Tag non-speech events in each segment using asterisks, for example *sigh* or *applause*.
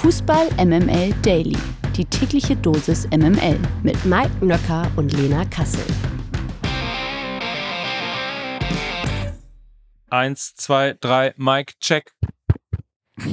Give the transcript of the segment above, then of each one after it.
Fußball MML Daily. Die tägliche Dosis MML mit Mike Nöcker und Lena Kassel. Eins, zwei, drei, Mike, check. *laughs*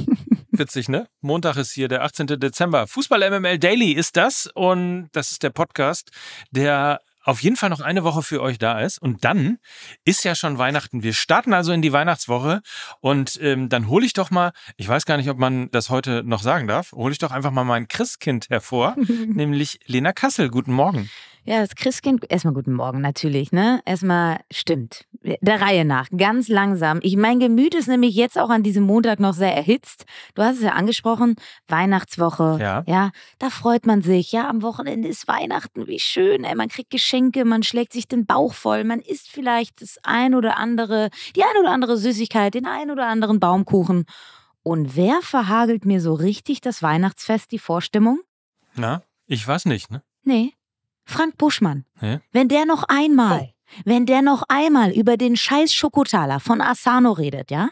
Witzig, ne? Montag ist hier der 18. Dezember. Fußball MML Daily ist das und das ist der Podcast, der auf jeden Fall noch eine Woche für euch da ist. Und dann ist ja schon Weihnachten. Wir starten also in die Weihnachtswoche und ähm, dann hole ich doch mal, ich weiß gar nicht, ob man das heute noch sagen darf, hole ich doch einfach mal mein Christkind hervor, *laughs* nämlich Lena Kassel. Guten Morgen. Ja, das Christkind, erstmal guten Morgen natürlich, ne? Erstmal stimmt. Der Reihe nach, ganz langsam. Ich, mein Gemüt ist nämlich jetzt auch an diesem Montag noch sehr erhitzt. Du hast es ja angesprochen, Weihnachtswoche. Ja. Ja, da freut man sich. Ja, am Wochenende ist Weihnachten, wie schön. Ey. Man kriegt Geschenke, man schlägt sich den Bauch voll, man isst vielleicht das ein oder andere, die ein oder andere Süßigkeit, den ein oder anderen Baumkuchen. Und wer verhagelt mir so richtig das Weihnachtsfest, die Vorstimmung? Na, ich weiß nicht, ne? Nee, Frank Buschmann. Hä? Wenn der noch einmal, wenn der noch einmal über den scheiß Schokotaler von Asano redet, ja?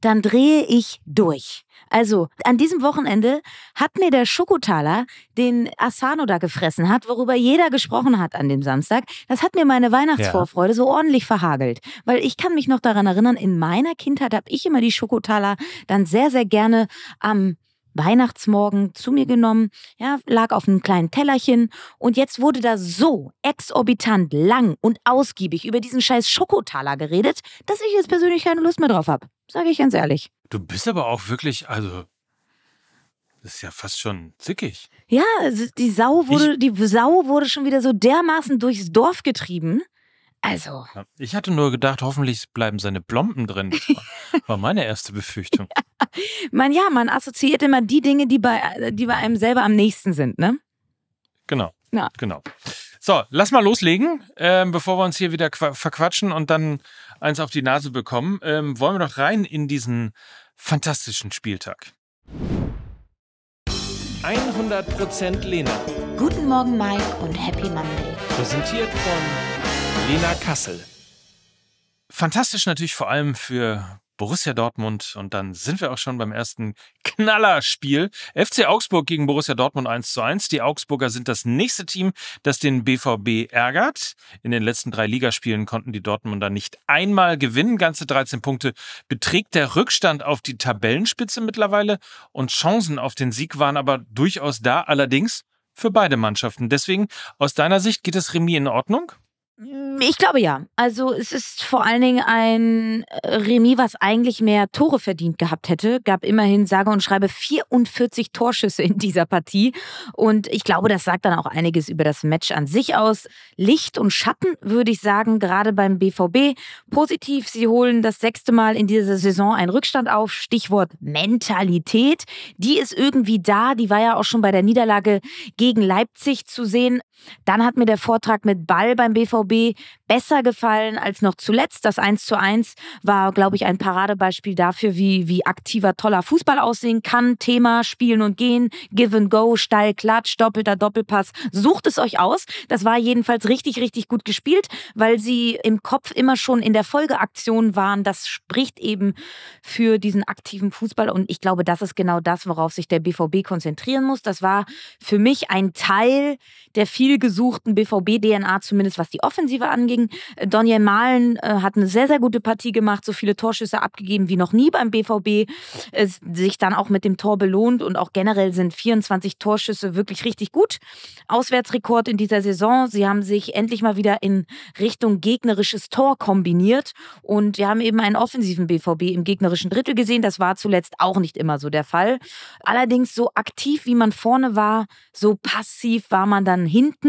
Dann drehe ich durch. Also, an diesem Wochenende hat mir der Schokotaler, den Asano da gefressen hat, worüber jeder gesprochen hat an dem Samstag, das hat mir meine Weihnachtsvorfreude so ordentlich verhagelt. Weil ich kann mich noch daran erinnern, in meiner Kindheit habe ich immer die Schokotaler dann sehr, sehr gerne am Weihnachtsmorgen zu mir genommen, ja, lag auf einem kleinen Tellerchen und jetzt wurde da so exorbitant lang und ausgiebig über diesen scheiß Schokotaler geredet, dass ich jetzt persönlich keine Lust mehr drauf habe. Sage ich ganz ehrlich. Du bist aber auch wirklich, also, das ist ja fast schon zickig. Ja, die Sau wurde, die Sau wurde schon wieder so dermaßen durchs Dorf getrieben. Also, Ja, Ich hatte nur gedacht, hoffentlich bleiben seine Plomben drin. Das war, *laughs* war meine erste Befürchtung. man ja, man assoziiert immer die Dinge, die bei, die bei einem selber am nächsten sind, ne? Genau. Ja. Genau. So, lass mal loslegen, ähm, bevor wir uns hier wieder qua- verquatschen und dann eins auf die Nase bekommen. Ähm, wollen wir doch rein in diesen fantastischen Spieltag. 100% Lena. Guten Morgen, Mike, und Happy Monday. Präsentiert von Lena Kassel. Fantastisch natürlich vor allem für Borussia Dortmund und dann sind wir auch schon beim ersten Knallerspiel. FC Augsburg gegen Borussia Dortmund 1 zu 1. Die Augsburger sind das nächste Team, das den BVB ärgert. In den letzten drei Ligaspielen konnten die Dortmunder nicht einmal gewinnen. Ganze 13 Punkte beträgt der Rückstand auf die Tabellenspitze mittlerweile und Chancen auf den Sieg waren aber durchaus da, allerdings für beide Mannschaften. Deswegen, aus deiner Sicht geht das Remis in Ordnung? Ich glaube ja. Also es ist vor allen Dingen ein äh, Remis, was eigentlich mehr Tore verdient gehabt hätte. Gab immerhin sage und schreibe 44 Torschüsse in dieser Partie. Und ich glaube, das sagt dann auch einiges über das Match an sich aus. Licht und Schatten würde ich sagen, gerade beim BVB. Positiv, sie holen das sechste Mal in dieser Saison einen Rückstand auf. Stichwort Mentalität. Die ist irgendwie da. Die war ja auch schon bei der Niederlage gegen Leipzig zu sehen. Dann hat mir der Vortrag mit Ball beim BVB besser gefallen als noch zuletzt. Das 1 zu 1 war, glaube ich, ein Paradebeispiel dafür, wie, wie aktiver, toller Fußball aussehen kann. Thema Spielen und Gehen, Give and Go, steil, Klatsch, doppelter Doppelpass. Sucht es euch aus. Das war jedenfalls richtig, richtig gut gespielt, weil sie im Kopf immer schon in der Folgeaktion waren. Das spricht eben für diesen aktiven Fußball. Und ich glaube, das ist genau das, worauf sich der BVB konzentrieren muss. Das war für mich ein Teil der viel gesuchten BVB-DNA, zumindest was die Offensive anging. Äh, Daniel Mahlen äh, hat eine sehr, sehr gute Partie gemacht, so viele Torschüsse abgegeben wie noch nie beim BVB. Es sich dann auch mit dem Tor belohnt und auch generell sind 24 Torschüsse wirklich richtig gut. Auswärtsrekord in dieser Saison. Sie haben sich endlich mal wieder in Richtung gegnerisches Tor kombiniert und wir haben eben einen offensiven BVB im gegnerischen Drittel gesehen. Das war zuletzt auch nicht immer so der Fall. Allerdings so aktiv, wie man vorne war, so passiv war man dann hinten.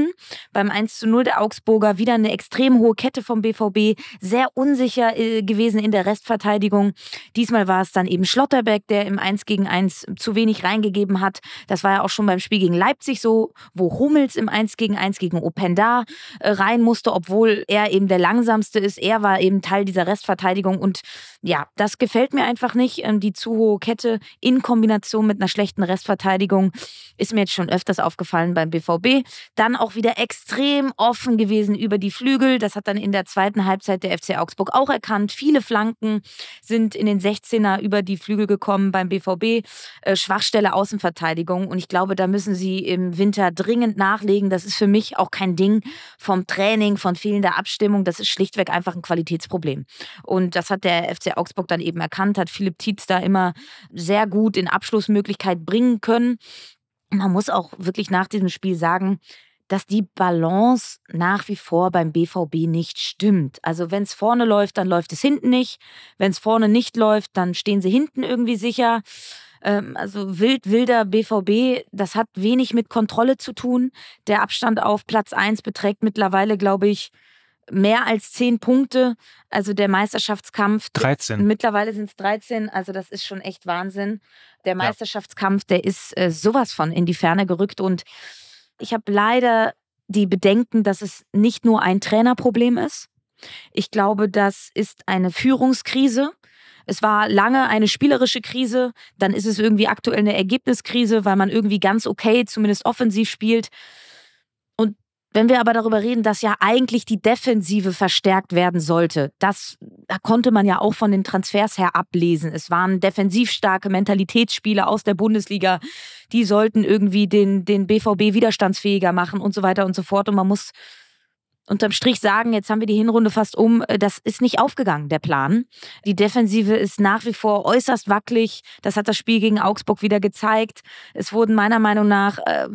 Beim 1 zu 0 der Augsburger wieder eine extrem hohe Kette vom BVB, sehr unsicher äh, gewesen in der Restverteidigung. Diesmal war es dann eben Schlotterbeck, der im 1 gegen 1 zu wenig reingegeben hat. Das war ja auch schon beim Spiel gegen Leipzig so, wo Hummels im 1 gegen 1 gegen Openda äh, rein musste, obwohl er eben der langsamste ist. Er war eben Teil dieser Restverteidigung und ja, das gefällt mir einfach nicht. Ähm, Die zu hohe Kette in Kombination mit einer schlechten Restverteidigung ist mir jetzt schon öfters aufgefallen beim BVB. Dann auch wieder extrem offen gewesen über die Flügel. Das hat dann in der zweiten Halbzeit der FC Augsburg auch erkannt. Viele Flanken sind in den 16er über die Flügel gekommen beim BVB. Äh, Schwachstelle Außenverteidigung. Und ich glaube, da müssen sie im Winter dringend nachlegen. Das ist für mich auch kein Ding vom Training, von fehlender Abstimmung. Das ist schlichtweg einfach ein Qualitätsproblem. Und das hat der FC Augsburg dann eben erkannt, hat Philipp Tietz da immer sehr gut in Abschlussmöglichkeit bringen können. Man muss auch wirklich nach diesem Spiel sagen, dass die Balance nach wie vor beim BVB nicht stimmt. Also wenn es vorne läuft, dann läuft es hinten nicht. Wenn es vorne nicht läuft, dann stehen sie hinten irgendwie sicher. Ähm, also wild, wilder BVB, das hat wenig mit Kontrolle zu tun. Der Abstand auf Platz 1 beträgt mittlerweile, glaube ich, mehr als zehn Punkte. Also der Meisterschaftskampf. 13. Mittlerweile sind es 13. Also das ist schon echt Wahnsinn. Der Meisterschaftskampf, der ist äh, sowas von in die Ferne gerückt. Und ich habe leider die Bedenken, dass es nicht nur ein Trainerproblem ist. Ich glaube, das ist eine Führungskrise. Es war lange eine spielerische Krise, dann ist es irgendwie aktuell eine Ergebniskrise, weil man irgendwie ganz okay, zumindest offensiv spielt. Wenn wir aber darüber reden, dass ja eigentlich die Defensive verstärkt werden sollte, das da konnte man ja auch von den Transfers her ablesen. Es waren defensiv starke Mentalitätsspieler aus der Bundesliga, die sollten irgendwie den, den BVB widerstandsfähiger machen und so weiter und so fort. Und man muss unterm Strich sagen, jetzt haben wir die Hinrunde fast um, äh, das ist nicht aufgegangen, der Plan. Die Defensive ist nach wie vor äußerst wackelig. Das hat das Spiel gegen Augsburg wieder gezeigt. Es wurden meiner Meinung nach, äh,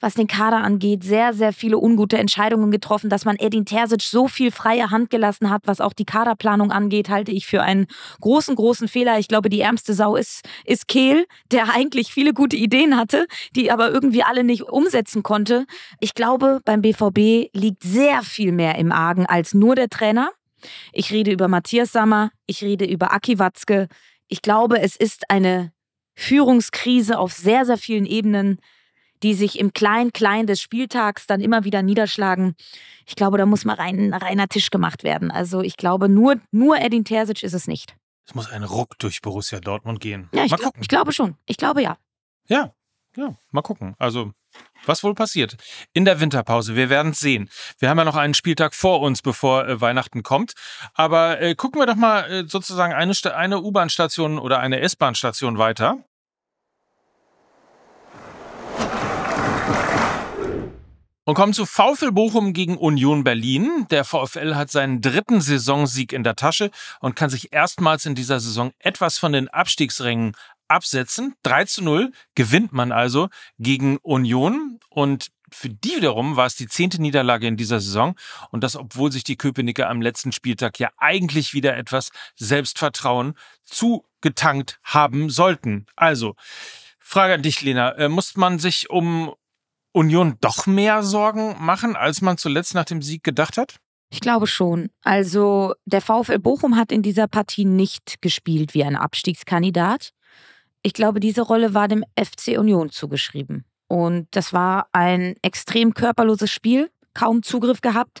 was den Kader angeht, sehr, sehr viele ungute Entscheidungen getroffen. Dass man Edin Terzic so viel freie Hand gelassen hat, was auch die Kaderplanung angeht, halte ich für einen großen, großen Fehler. Ich glaube, die ärmste Sau ist, ist Kehl, der *laughs* eigentlich viele gute Ideen hatte, die aber irgendwie alle nicht umsetzen konnte. Ich glaube, beim BVB liegt sehr viel mehr im Argen als nur der Trainer. Ich rede über Matthias Sammer, ich rede über Aki Watzke. Ich glaube, es ist eine Führungskrise auf sehr, sehr vielen Ebenen, die sich im Klein-Klein des Spieltags dann immer wieder niederschlagen. Ich glaube, da muss mal rein, reiner Tisch gemacht werden. Also ich glaube, nur, nur Edin Terzic ist es nicht. Es muss ein Ruck durch Borussia Dortmund gehen. Ja, ich, glaub, ich glaube schon. Ich glaube ja. Ja, ja, mal gucken. Also, was wohl passiert in der Winterpause? Wir werden es sehen. Wir haben ja noch einen Spieltag vor uns, bevor äh, Weihnachten kommt. Aber äh, gucken wir doch mal äh, sozusagen eine, eine U-Bahn-Station oder eine S-Bahn-Station weiter. Und kommen zu VfL Bochum gegen Union Berlin. Der VfL hat seinen dritten Saisonsieg in der Tasche und kann sich erstmals in dieser Saison etwas von den Abstiegsrängen absetzen. 3 zu 0 gewinnt man also gegen Union und für die wiederum war es die zehnte Niederlage in dieser Saison und das, obwohl sich die Köpenicker am letzten Spieltag ja eigentlich wieder etwas Selbstvertrauen zugetankt haben sollten. Also, Frage an dich, Lena. Äh, muss man sich um Union doch mehr Sorgen machen, als man zuletzt nach dem Sieg gedacht hat? Ich glaube schon. Also der VfL Bochum hat in dieser Partie nicht gespielt wie ein Abstiegskandidat. Ich glaube, diese Rolle war dem FC Union zugeschrieben. Und das war ein extrem körperloses Spiel, kaum Zugriff gehabt.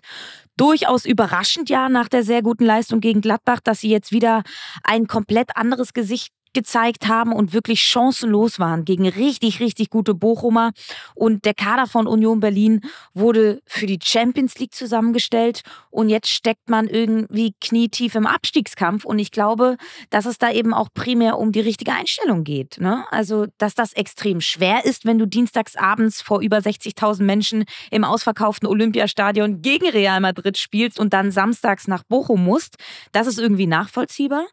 Durchaus überraschend ja nach der sehr guten Leistung gegen Gladbach, dass sie jetzt wieder ein komplett anderes Gesicht gezeigt haben und wirklich chancenlos waren gegen richtig, richtig gute Bochumer. Und der Kader von Union Berlin wurde für die Champions League zusammengestellt und jetzt steckt man irgendwie knietief im Abstiegskampf. Und ich glaube, dass es da eben auch primär um die richtige Einstellung geht. Ne? Also, dass das extrem schwer ist, wenn du dienstagsabends vor über 60.000 Menschen im ausverkauften Olympiastadion gegen Real Madrid spielst und dann samstags nach Bochum musst. Das ist irgendwie nachvollziehbar.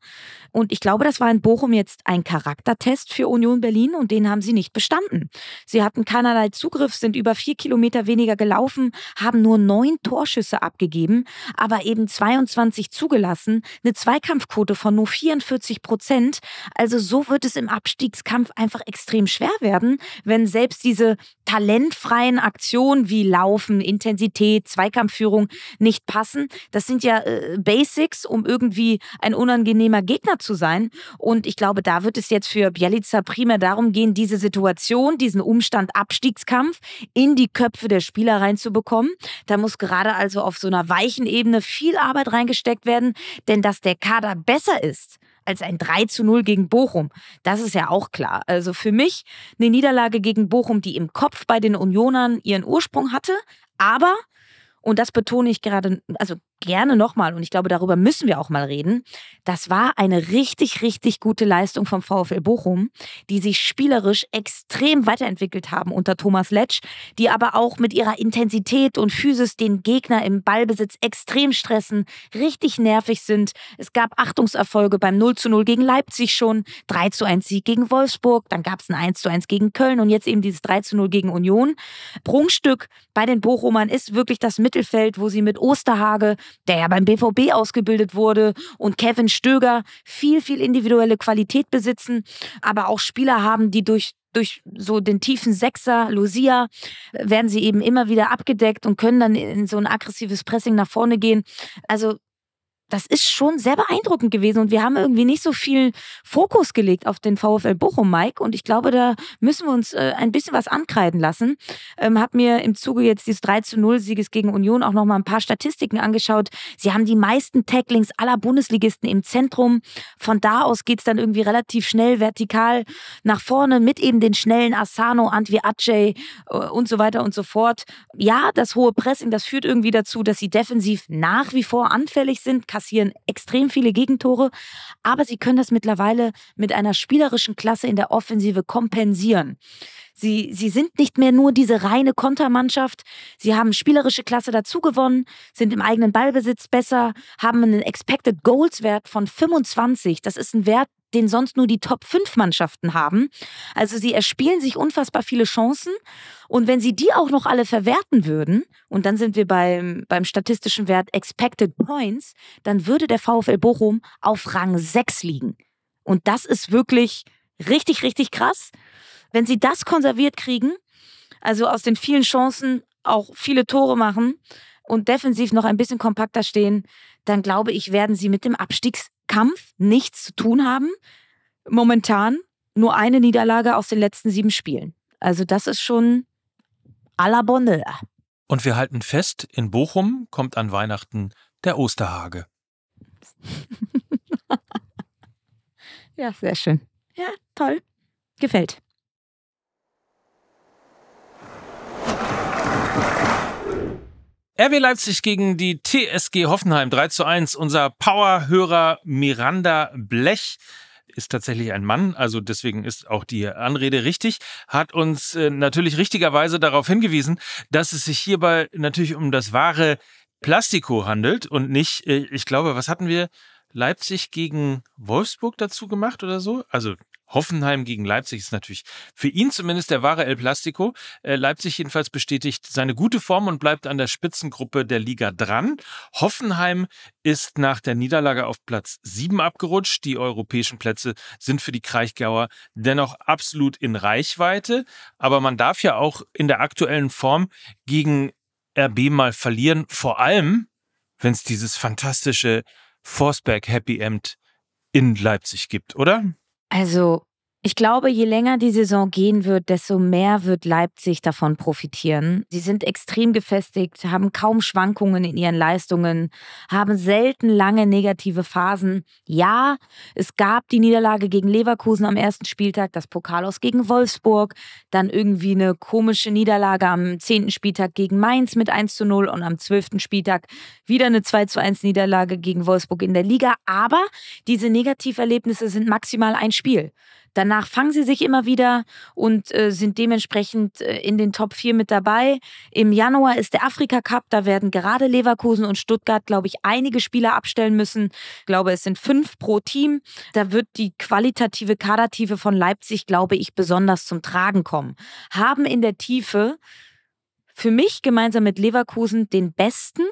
Und ich glaube, das war in Bochum jetzt ein Charaktertest für Union Berlin und den haben sie nicht bestanden. Sie hatten keinerlei Zugriff, sind über vier Kilometer weniger gelaufen, haben nur neun Torschüsse abgegeben, aber eben 22 zugelassen, eine Zweikampfquote von nur 44 Prozent. Also so wird es im Abstiegskampf einfach extrem schwer werden, wenn selbst diese talentfreien Aktionen wie Laufen, Intensität, Zweikampfführung nicht passen. Das sind ja äh, Basics, um irgendwie ein unangenehmer Gegner zu sein. Und ich glaube, da wird es jetzt für Bielica primär darum gehen, diese Situation, diesen Umstand Abstiegskampf in die Köpfe der Spieler reinzubekommen. Da muss gerade also auf so einer weichen Ebene viel Arbeit reingesteckt werden, denn dass der Kader besser ist als ein 3 zu 0 gegen Bochum. Das ist ja auch klar. Also für mich eine Niederlage gegen Bochum, die im Kopf bei den Unionern ihren Ursprung hatte, aber und das betone ich gerade, also gerne nochmal, und ich glaube, darüber müssen wir auch mal reden. Das war eine richtig, richtig gute Leistung vom VfL Bochum, die sich spielerisch extrem weiterentwickelt haben unter Thomas Letsch, die aber auch mit ihrer Intensität und Physis den Gegner im Ballbesitz extrem stressen, richtig nervig sind. Es gab Achtungserfolge beim 0 zu 0 gegen Leipzig schon, 3 zu 1 Sieg gegen Wolfsburg, dann gab es ein 1 zu 1 gegen Köln und jetzt eben dieses 3 zu 0 gegen Union. Prunkstück bei den Bochumern ist wirklich das Mittelfeld, wo sie mit Osterhage der ja beim BVB ausgebildet wurde, und Kevin Stöger viel, viel individuelle Qualität besitzen, aber auch Spieler haben, die durch durch so den tiefen Sechser, Lucia, werden sie eben immer wieder abgedeckt und können dann in so ein aggressives Pressing nach vorne gehen. Also das ist schon sehr beeindruckend gewesen und wir haben irgendwie nicht so viel Fokus gelegt auf den VfL Bochum, Mike. Und ich glaube, da müssen wir uns äh, ein bisschen was ankreiden lassen. Ähm, hab mir im Zuge jetzt dieses 3 zu 0 Sieges gegen Union auch noch mal ein paar Statistiken angeschaut. Sie haben die meisten Tacklings aller Bundesligisten im Zentrum. Von da aus geht es dann irgendwie relativ schnell vertikal nach vorne mit eben den schnellen Asano, Antwi Aceh äh, und so weiter und so fort. Ja, das hohe Pressing, das führt irgendwie dazu, dass sie defensiv nach wie vor anfällig sind kassieren extrem viele Gegentore, aber sie können das mittlerweile mit einer spielerischen Klasse in der Offensive kompensieren. Sie, sie sind nicht mehr nur diese reine Kontermannschaft. Sie haben spielerische Klasse dazu gewonnen, sind im eigenen Ballbesitz besser, haben einen Expected Goals Wert von 25. Das ist ein Wert, den sonst nur die Top 5 Mannschaften haben. Also sie erspielen sich unfassbar viele Chancen. Und wenn sie die auch noch alle verwerten würden, und dann sind wir beim, beim statistischen Wert Expected Points, dann würde der VfL Bochum auf Rang 6 liegen. Und das ist wirklich richtig, richtig krass. Wenn sie das konserviert kriegen, also aus den vielen Chancen auch viele Tore machen und defensiv noch ein bisschen kompakter stehen, dann glaube ich, werden sie mit dem Abstiegskampf nichts zu tun haben. Momentan nur eine Niederlage aus den letzten sieben Spielen. Also das ist schon à la bonne. Und wir halten fest, in Bochum kommt an Weihnachten der Osterhage. *laughs* ja, sehr schön. Ja, toll. Gefällt. RW Leipzig gegen die TSG Hoffenheim 3 zu 1. Unser Powerhörer Miranda Blech ist tatsächlich ein Mann, also deswegen ist auch die Anrede richtig, hat uns äh, natürlich richtigerweise darauf hingewiesen, dass es sich hierbei natürlich um das wahre Plastiko handelt und nicht, äh, ich glaube, was hatten wir? Leipzig gegen Wolfsburg dazu gemacht oder so? Also Hoffenheim gegen Leipzig ist natürlich für ihn zumindest der wahre El Plastico. Äh, Leipzig jedenfalls bestätigt seine gute Form und bleibt an der Spitzengruppe der Liga dran. Hoffenheim ist nach der Niederlage auf Platz 7 abgerutscht. Die europäischen Plätze sind für die Kraichgauer dennoch absolut in Reichweite. Aber man darf ja auch in der aktuellen Form gegen RB mal verlieren. Vor allem, wenn es dieses fantastische Forsberg Happy End in Leipzig gibt, oder? Also, ich glaube, je länger die Saison gehen wird, desto mehr wird Leipzig davon profitieren. Sie sind extrem gefestigt, haben kaum Schwankungen in ihren Leistungen, haben selten lange negative Phasen. Ja, es gab die Niederlage gegen Leverkusen am ersten Spieltag, das Pokal aus gegen Wolfsburg, dann irgendwie eine komische Niederlage am zehnten Spieltag gegen Mainz mit 1 zu 0 und am zwölften Spieltag wieder eine 2 zu 1 Niederlage gegen Wolfsburg in der Liga. Aber diese Negativerlebnisse sind maximal ein Spiel. Danach fangen sie sich immer wieder und äh, sind dementsprechend äh, in den Top 4 mit dabei. Im Januar ist der Afrika Cup, da werden gerade Leverkusen und Stuttgart, glaube ich, einige Spieler abstellen müssen. Ich glaube, es sind fünf pro Team. Da wird die qualitative Kadertiefe von Leipzig, glaube ich, besonders zum Tragen kommen. Haben in der Tiefe für mich gemeinsam mit Leverkusen den besten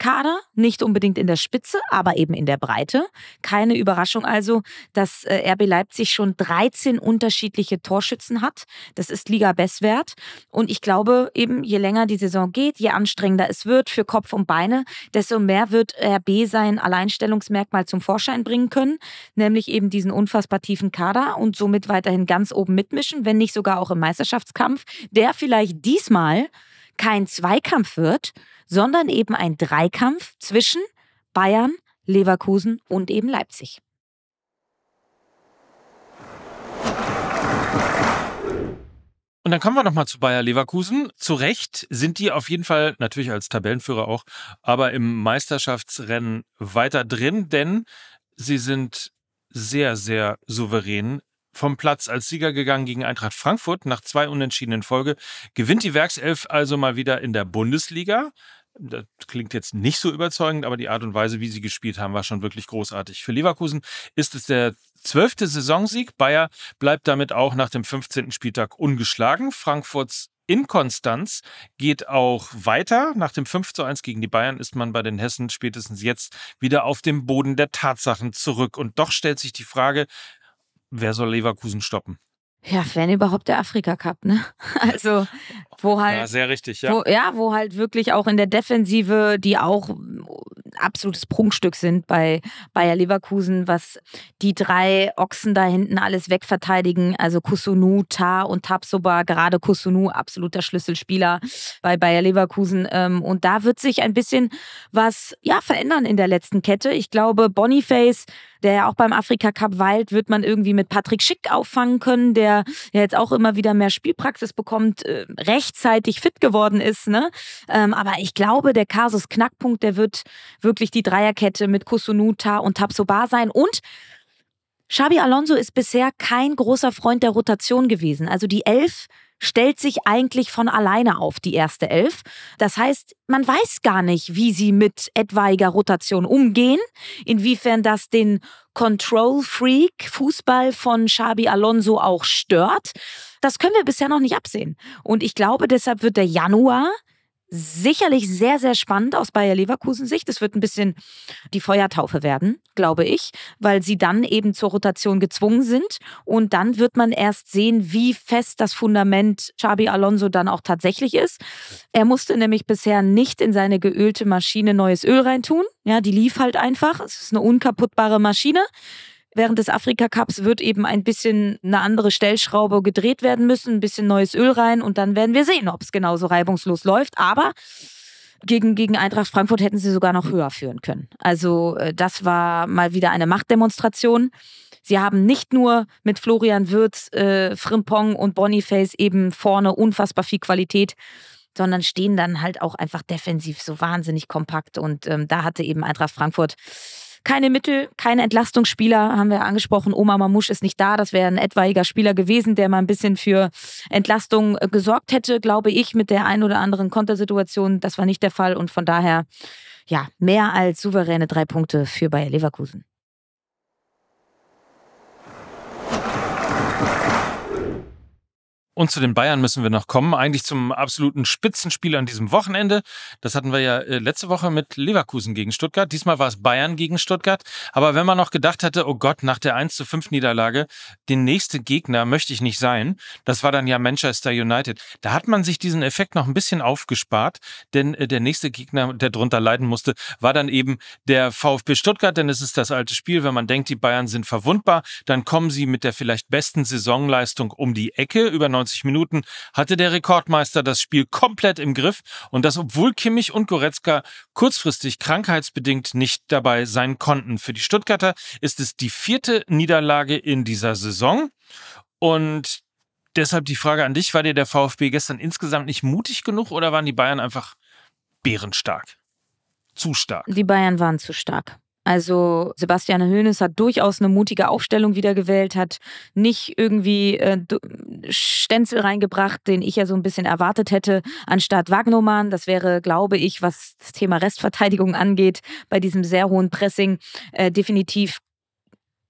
Kader, nicht unbedingt in der Spitze, aber eben in der Breite. Keine Überraschung also, dass äh, RB Leipzig schon 13 unterschiedliche Torschützen hat. Das ist Liga-Bestwert. Und ich glaube eben, je länger die Saison geht, je anstrengender es wird für Kopf und Beine, desto mehr wird RB sein Alleinstellungsmerkmal zum Vorschein bringen können, nämlich eben diesen unfassbar tiefen Kader und somit weiterhin ganz oben mitmischen, wenn nicht sogar auch im Meisterschaftskampf, der vielleicht diesmal kein Zweikampf wird, sondern eben ein Dreikampf zwischen Bayern, Leverkusen und eben Leipzig. Und dann kommen wir nochmal zu Bayer Leverkusen. Zu Recht sind die auf jeden Fall, natürlich als Tabellenführer auch, aber im Meisterschaftsrennen weiter drin, denn sie sind sehr, sehr souverän vom Platz als Sieger gegangen gegen Eintracht Frankfurt. Nach zwei Unentschiedenen Folge gewinnt die Werkself also mal wieder in der Bundesliga. Das klingt jetzt nicht so überzeugend, aber die Art und Weise, wie sie gespielt haben, war schon wirklich großartig. Für Leverkusen ist es der zwölfte Saisonsieg. Bayer bleibt damit auch nach dem 15. Spieltag ungeschlagen. Frankfurts Inkonstanz geht auch weiter. Nach dem 5 zu 1 gegen die Bayern ist man bei den Hessen spätestens jetzt wieder auf dem Boden der Tatsachen zurück. Und doch stellt sich die Frage, wer soll Leverkusen stoppen? Ja, wenn überhaupt der Afrika Cup, ne? *laughs* Also, wo halt. Ja, sehr richtig, ja. Wo, ja, wo halt wirklich auch in der Defensive, die auch absolutes Prunkstück sind bei Bayer Leverkusen, was die drei Ochsen da hinten alles wegverteidigen. Also Kusunu, Ta und Tapsoba, gerade Kusunu, absoluter Schlüsselspieler bei Bayer Leverkusen. Ähm, und da wird sich ein bisschen was ja, verändern in der letzten Kette. Ich glaube, Boniface der ja auch beim Afrika Cup weilt, wird man irgendwie mit Patrick Schick auffangen können, der ja jetzt auch immer wieder mehr Spielpraxis bekommt, äh, rechtzeitig fit geworden ist. Ne? Ähm, aber ich glaube, der Kasus Knackpunkt, der wird wirklich die Dreierkette mit Kusunuta und Tapsoba sein und Xabi Alonso ist bisher kein großer Freund der Rotation gewesen. Also die Elf stellt sich eigentlich von alleine auf, die erste Elf. Das heißt, man weiß gar nicht, wie sie mit etwaiger Rotation umgehen, inwiefern das den Control-Freak Fußball von Xabi Alonso auch stört. Das können wir bisher noch nicht absehen. Und ich glaube, deshalb wird der Januar sicherlich sehr, sehr spannend aus Bayer Leverkusen Sicht. Es wird ein bisschen die Feuertaufe werden, glaube ich, weil sie dann eben zur Rotation gezwungen sind. Und dann wird man erst sehen, wie fest das Fundament Xabi Alonso dann auch tatsächlich ist. Er musste nämlich bisher nicht in seine geölte Maschine neues Öl reintun. Ja, die lief halt einfach. Es ist eine unkaputtbare Maschine. Während des Afrika Cups wird eben ein bisschen eine andere Stellschraube gedreht werden müssen, ein bisschen neues Öl rein und dann werden wir sehen, ob es genauso reibungslos läuft. Aber gegen, gegen Eintracht Frankfurt hätten sie sogar noch höher führen können. Also äh, das war mal wieder eine Machtdemonstration. Sie haben nicht nur mit Florian Würz, äh, Frimpong und Boniface eben vorne unfassbar viel Qualität, sondern stehen dann halt auch einfach defensiv so wahnsinnig kompakt. Und ähm, da hatte eben Eintracht Frankfurt keine Mittel, keine Entlastungsspieler, haben wir angesprochen. Oma Mamouche ist nicht da. Das wäre ein etwaiger Spieler gewesen, der mal ein bisschen für Entlastung äh, gesorgt hätte, glaube ich, mit der ein oder anderen Kontersituation. Das war nicht der Fall und von daher, ja, mehr als souveräne drei Punkte für Bayer Leverkusen. Und zu den Bayern müssen wir noch kommen, eigentlich zum absoluten Spitzenspiel an diesem Wochenende. Das hatten wir ja äh, letzte Woche mit Leverkusen gegen Stuttgart. Diesmal war es Bayern gegen Stuttgart. Aber wenn man noch gedacht hätte, oh Gott, nach der 1 zu 5 Niederlage, den nächste Gegner möchte ich nicht sein, das war dann ja Manchester United. Da hat man sich diesen Effekt noch ein bisschen aufgespart, denn äh, der nächste Gegner, der drunter leiden musste, war dann eben der VfB Stuttgart, denn es ist das alte Spiel. Wenn man denkt, die Bayern sind verwundbar, dann kommen sie mit der vielleicht besten Saisonleistung um die Ecke über 90 90 Minuten hatte der Rekordmeister das Spiel komplett im Griff und das obwohl Kimmich und Goretzka kurzfristig krankheitsbedingt nicht dabei sein konnten. Für die Stuttgarter ist es die vierte Niederlage in dieser Saison und deshalb die Frage an dich, war dir der VfB gestern insgesamt nicht mutig genug oder waren die Bayern einfach bärenstark? Zu stark. Die Bayern waren zu stark. Also Sebastian Hoeneß hat durchaus eine mutige Aufstellung wieder gewählt, hat nicht irgendwie äh, Stenzel reingebracht, den ich ja so ein bisschen erwartet hätte, anstatt Wagnermann. Das wäre, glaube ich, was das Thema Restverteidigung angeht, bei diesem sehr hohen Pressing äh, definitiv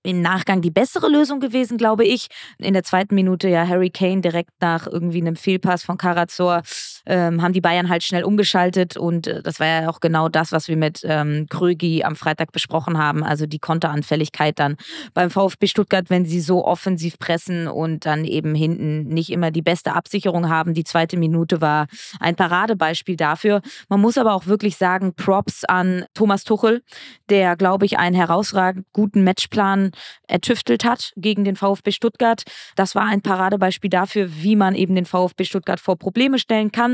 im Nachgang die bessere Lösung gewesen, glaube ich. In der zweiten Minute ja Harry Kane direkt nach irgendwie einem Fehlpass von Karazor ähm, haben die Bayern halt schnell umgeschaltet und äh, das war ja auch genau das, was wir mit ähm, Krögi am Freitag besprochen haben. Also die Konteranfälligkeit dann beim VfB Stuttgart, wenn sie so offensiv pressen und dann eben hinten nicht immer die beste Absicherung haben. Die zweite Minute war ein Paradebeispiel dafür. Man muss aber auch wirklich sagen, Props an Thomas Tuchel, der, glaube ich, einen herausragend guten Matchplan ertüftelt hat gegen den VfB Stuttgart. Das war ein Paradebeispiel dafür, wie man eben den VfB Stuttgart vor Probleme stellen kann.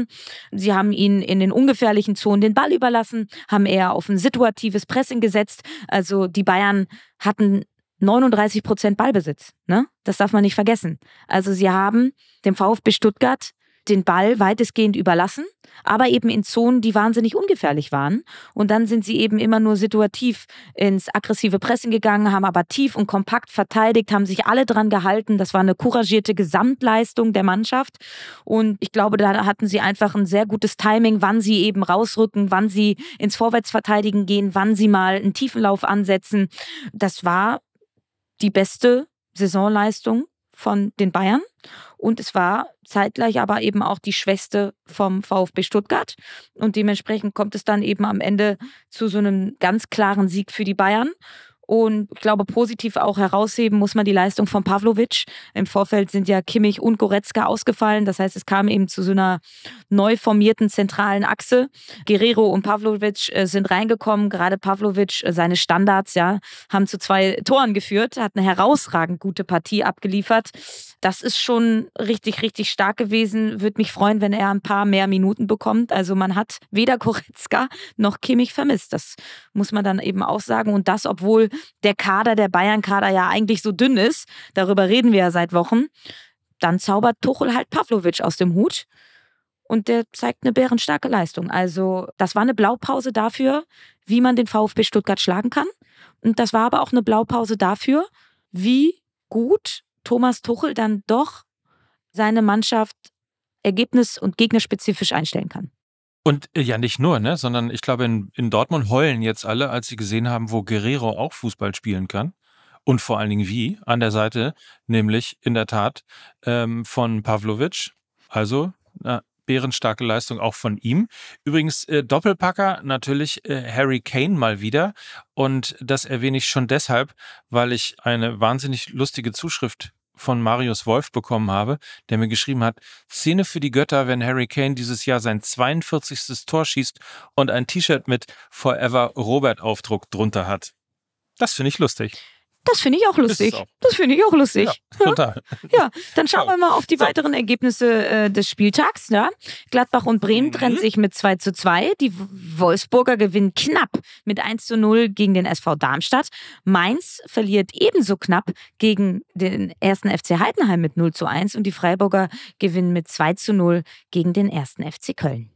Sie haben ihn in den ungefährlichen Zonen den Ball überlassen, haben eher auf ein situatives Pressing gesetzt. Also die Bayern hatten 39 Prozent Ballbesitz. Ne? Das darf man nicht vergessen. Also sie haben dem VfB Stuttgart den Ball weitestgehend überlassen, aber eben in Zonen, die wahnsinnig ungefährlich waren. Und dann sind sie eben immer nur situativ ins aggressive Pressen gegangen, haben aber tief und kompakt verteidigt, haben sich alle dran gehalten. Das war eine couragierte Gesamtleistung der Mannschaft. Und ich glaube, da hatten sie einfach ein sehr gutes Timing, wann sie eben rausrücken, wann sie ins Vorwärtsverteidigen gehen, wann sie mal einen Tiefenlauf ansetzen. Das war die beste Saisonleistung von den Bayern. Und es war zeitgleich aber eben auch die Schwester vom VfB Stuttgart. Und dementsprechend kommt es dann eben am Ende zu so einem ganz klaren Sieg für die Bayern. Und ich glaube, positiv auch herausheben muss man die Leistung von Pavlovic. Im Vorfeld sind ja Kimmich und Goretzka ausgefallen. Das heißt, es kam eben zu so einer neu formierten zentralen Achse. Guerrero und Pavlovic äh, sind reingekommen. Gerade Pavlovic, äh, seine Standards, ja, haben zu zwei Toren geführt, hat eine herausragend gute Partie abgeliefert. Das ist schon richtig, richtig stark gewesen. Würde mich freuen, wenn er ein paar mehr Minuten bekommt. Also man hat weder Goretzka noch Kimmich vermisst. Das muss man dann eben auch sagen. Und das, obwohl der Kader, der Bayern-Kader ja eigentlich so dünn ist. Darüber reden wir ja seit Wochen. Dann zaubert Tuchel halt Pavlovic aus dem Hut. Und der zeigt eine bärenstarke Leistung. Also, das war eine Blaupause dafür, wie man den VfB Stuttgart schlagen kann. Und das war aber auch eine Blaupause dafür, wie gut Thomas Tuchel dann doch seine Mannschaft ergebnis- und gegnerspezifisch einstellen kann. Und äh, ja, nicht nur, ne, sondern ich glaube, in, in Dortmund heulen jetzt alle, als sie gesehen haben, wo Guerrero auch Fußball spielen kann. Und vor allen Dingen wie, an der Seite, nämlich in der Tat ähm, von Pavlovic. Also, na, bärenstarke Leistung auch von ihm. Übrigens, äh, Doppelpacker natürlich äh, Harry Kane mal wieder. Und das erwähne ich schon deshalb, weil ich eine wahnsinnig lustige Zuschrift von Marius Wolf bekommen habe, der mir geschrieben hat, Szene für die Götter, wenn Harry Kane dieses Jahr sein 42. Tor schießt und ein T-Shirt mit Forever Robert Aufdruck drunter hat. Das finde ich lustig. Das finde ich auch lustig. Auch. Das finde ich auch lustig. Ja, total. *laughs* Ja, dann schauen wir mal auf die weiteren Ergebnisse äh, des Spieltags. Ja. Gladbach und Bremen mhm. trennen sich mit 2 zu 2. Die Wolfsburger gewinnen knapp mit 1 zu 0 gegen den SV Darmstadt. Mainz verliert ebenso knapp gegen den ersten FC Heidenheim mit 0 zu 1 und die Freiburger gewinnen mit 2 zu 0 gegen den ersten FC Köln.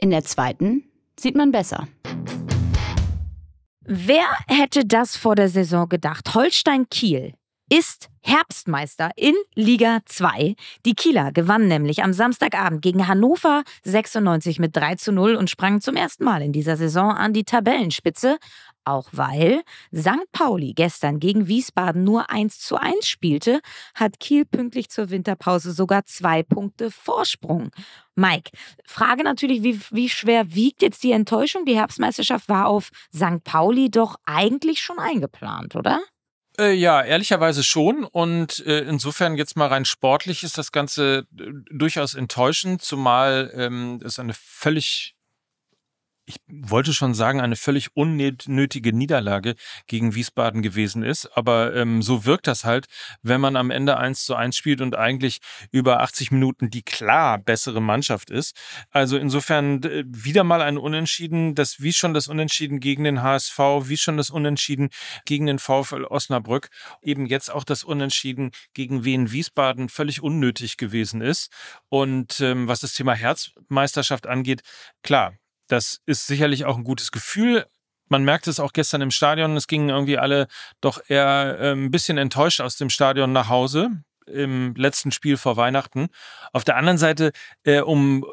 In der zweiten sieht man besser. Wer hätte das vor der Saison gedacht? Holstein Kiel ist Herbstmeister in Liga 2. Die Kieler gewannen nämlich am Samstagabend gegen Hannover 96 mit 3 zu 0 und sprangen zum ersten Mal in dieser Saison an die Tabellenspitze. Auch weil St. Pauli gestern gegen Wiesbaden nur 1 zu 1 spielte, hat Kiel pünktlich zur Winterpause sogar zwei Punkte Vorsprung. Mike, Frage natürlich, wie, wie schwer wiegt jetzt die Enttäuschung? Die Herbstmeisterschaft war auf St. Pauli doch eigentlich schon eingeplant, oder? Äh, ja, ehrlicherweise schon. Und äh, insofern jetzt mal rein sportlich ist das Ganze äh, durchaus enttäuschend, zumal ähm, es eine völlig ich wollte schon sagen, eine völlig unnötige Niederlage gegen Wiesbaden gewesen ist. Aber ähm, so wirkt das halt, wenn man am Ende eins zu eins spielt und eigentlich über 80 Minuten die klar bessere Mannschaft ist. Also insofern wieder mal ein Unentschieden, das wie schon das Unentschieden gegen den HSV, wie schon das Unentschieden gegen den VfL Osnabrück, eben jetzt auch das Unentschieden gegen Wien Wiesbaden völlig unnötig gewesen ist. Und ähm, was das Thema Herzmeisterschaft angeht, klar, das ist sicherlich auch ein gutes Gefühl. Man merkte es auch gestern im Stadion. Es gingen irgendwie alle doch eher äh, ein bisschen enttäuscht aus dem Stadion nach Hause im letzten Spiel vor Weihnachten. Auf der anderen Seite, äh, um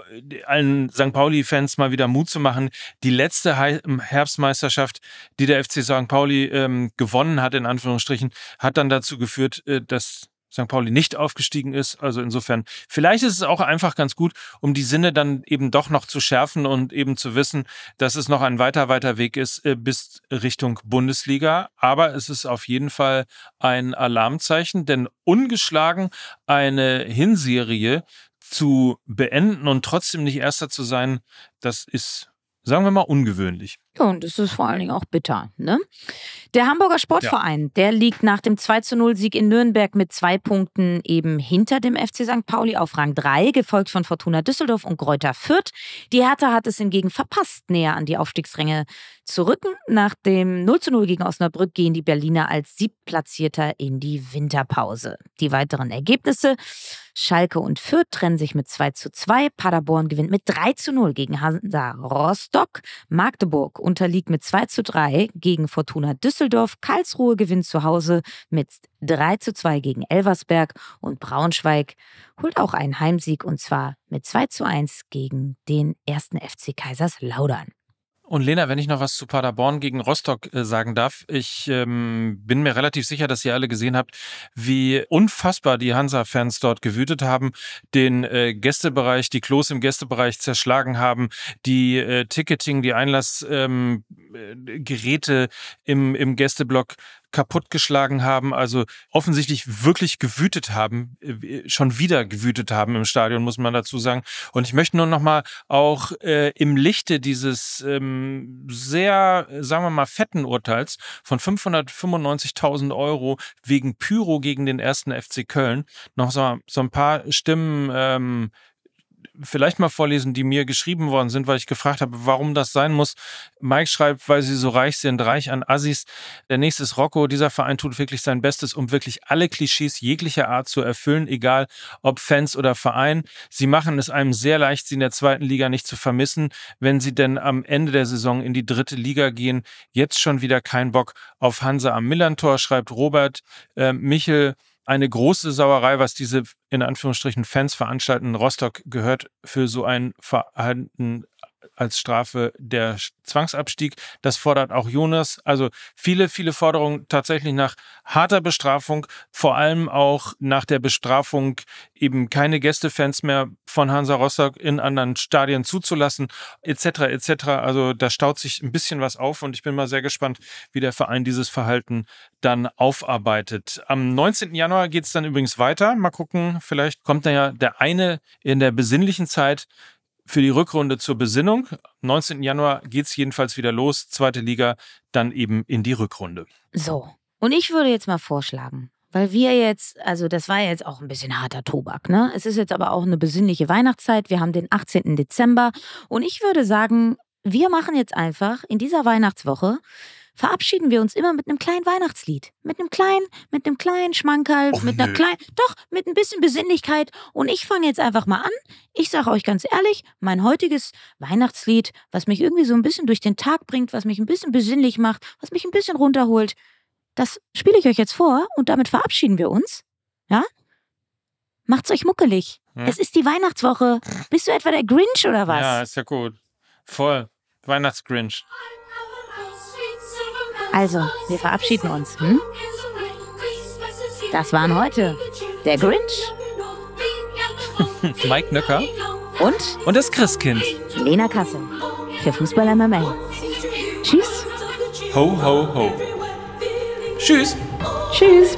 allen St. Pauli-Fans mal wieder Mut zu machen, die letzte Herbstmeisterschaft, die der FC St. Pauli ähm, gewonnen hat, in Anführungsstrichen, hat dann dazu geführt, äh, dass St. Pauli nicht aufgestiegen ist. Also insofern, vielleicht ist es auch einfach ganz gut, um die Sinne dann eben doch noch zu schärfen und eben zu wissen, dass es noch ein weiter, weiter Weg ist äh, bis Richtung Bundesliga. Aber es ist auf jeden Fall ein Alarmzeichen, denn ungeschlagen eine Hinserie zu beenden und trotzdem nicht Erster zu sein, das ist sagen wir mal, ungewöhnlich. Ja, und das ist vor allen Dingen auch bitter. Ne? Der Hamburger Sportverein, ja. der liegt nach dem 2-0-Sieg in Nürnberg mit zwei Punkten eben hinter dem FC St. Pauli auf Rang 3, gefolgt von Fortuna Düsseldorf und Kräuter Fürth. Die Hertha hat es hingegen verpasst, näher an die Aufstiegsränge zu rücken. Nach dem 0-0 gegen Osnabrück gehen die Berliner als Siebtplatzierter in die Winterpause. Die weiteren Ergebnisse Schalke und Fürth trennen sich mit 2 zu 2. Paderborn gewinnt mit 3 zu 0 gegen Hansa Rostock. Magdeburg unterliegt mit 2 zu 3 gegen Fortuna Düsseldorf. Karlsruhe gewinnt zu Hause mit 3 zu 2 gegen Elversberg. Und Braunschweig holt auch einen Heimsieg und zwar mit 2 zu 1 gegen den ersten FC Kaiserslautern. Und Lena, wenn ich noch was zu Paderborn gegen Rostock äh, sagen darf, ich ähm, bin mir relativ sicher, dass ihr alle gesehen habt, wie unfassbar die Hansa-Fans dort gewütet haben, den äh, Gästebereich, die Klos im Gästebereich zerschlagen haben, die äh, Ticketing, die Einlassgeräte ähm, äh, im, im Gästeblock kaputtgeschlagen haben, also offensichtlich wirklich gewütet haben, äh, schon wieder gewütet haben im Stadion, muss man dazu sagen. Und ich möchte nur noch mal auch äh, im Lichte dieses ähm, sehr, sagen wir mal, fetten Urteils von 595.000 Euro wegen Pyro gegen den ersten FC Köln noch so, so ein paar Stimmen ähm, vielleicht mal vorlesen, die mir geschrieben worden sind, weil ich gefragt habe, warum das sein muss. Mike schreibt, weil sie so reich sind, reich an Assis. Der nächste ist Rocco. Dieser Verein tut wirklich sein Bestes, um wirklich alle Klischees jeglicher Art zu erfüllen, egal ob Fans oder Verein. Sie machen es einem sehr leicht, sie in der zweiten Liga nicht zu vermissen, wenn sie denn am Ende der Saison in die dritte Liga gehen. Jetzt schon wieder kein Bock auf Hansa am Millantor, schreibt Robert. Äh, Michel eine große Sauerei, was diese in Anführungsstrichen Fans veranstalten. Rostock gehört für so ein Verhalten als Strafe der Zwangsabstieg. Das fordert auch Jonas. Also viele, viele Forderungen tatsächlich nach harter Bestrafung, vor allem auch nach der Bestrafung, eben keine Gästefans mehr von Hansa Rostock in anderen Stadien zuzulassen, etc. etc. Also da staut sich ein bisschen was auf und ich bin mal sehr gespannt, wie der Verein dieses Verhalten dann aufarbeitet. Am 19. Januar geht es dann übrigens weiter. Mal gucken, vielleicht kommt da ja der eine in der besinnlichen Zeit für die Rückrunde zur Besinnung. 19. Januar geht es jedenfalls wieder los, zweite Liga, dann eben in die Rückrunde. So, und ich würde jetzt mal vorschlagen, weil wir jetzt, also das war jetzt auch ein bisschen harter Tobak, ne? Es ist jetzt aber auch eine besinnliche Weihnachtszeit. Wir haben den 18. Dezember und ich würde sagen, wir machen jetzt einfach in dieser Weihnachtswoche verabschieden wir uns immer mit einem kleinen Weihnachtslied. Mit einem kleinen, mit einem kleinen Schmankerl, Och, mit einer kleinen, doch, mit ein bisschen Besinnlichkeit. Und ich fange jetzt einfach mal an. Ich sage euch ganz ehrlich, mein heutiges Weihnachtslied, was mich irgendwie so ein bisschen durch den Tag bringt, was mich ein bisschen besinnlich macht, was mich ein bisschen runterholt, das spiele ich euch jetzt vor und damit verabschieden wir uns. Ja? Macht's euch muckelig. Hm? Es ist die Weihnachtswoche. Bist du etwa der Grinch oder was? Ja, ist ja gut. Voll. Weihnachtsgrinch. Also, wir verabschieden uns. Hm? Das waren heute der Grinch, *laughs* Mike Nöcker und, und das Christkind, Lena Kassel für Fußball MMA. Tschüss. Ho, ho, ho. Tschüss. Tschüss.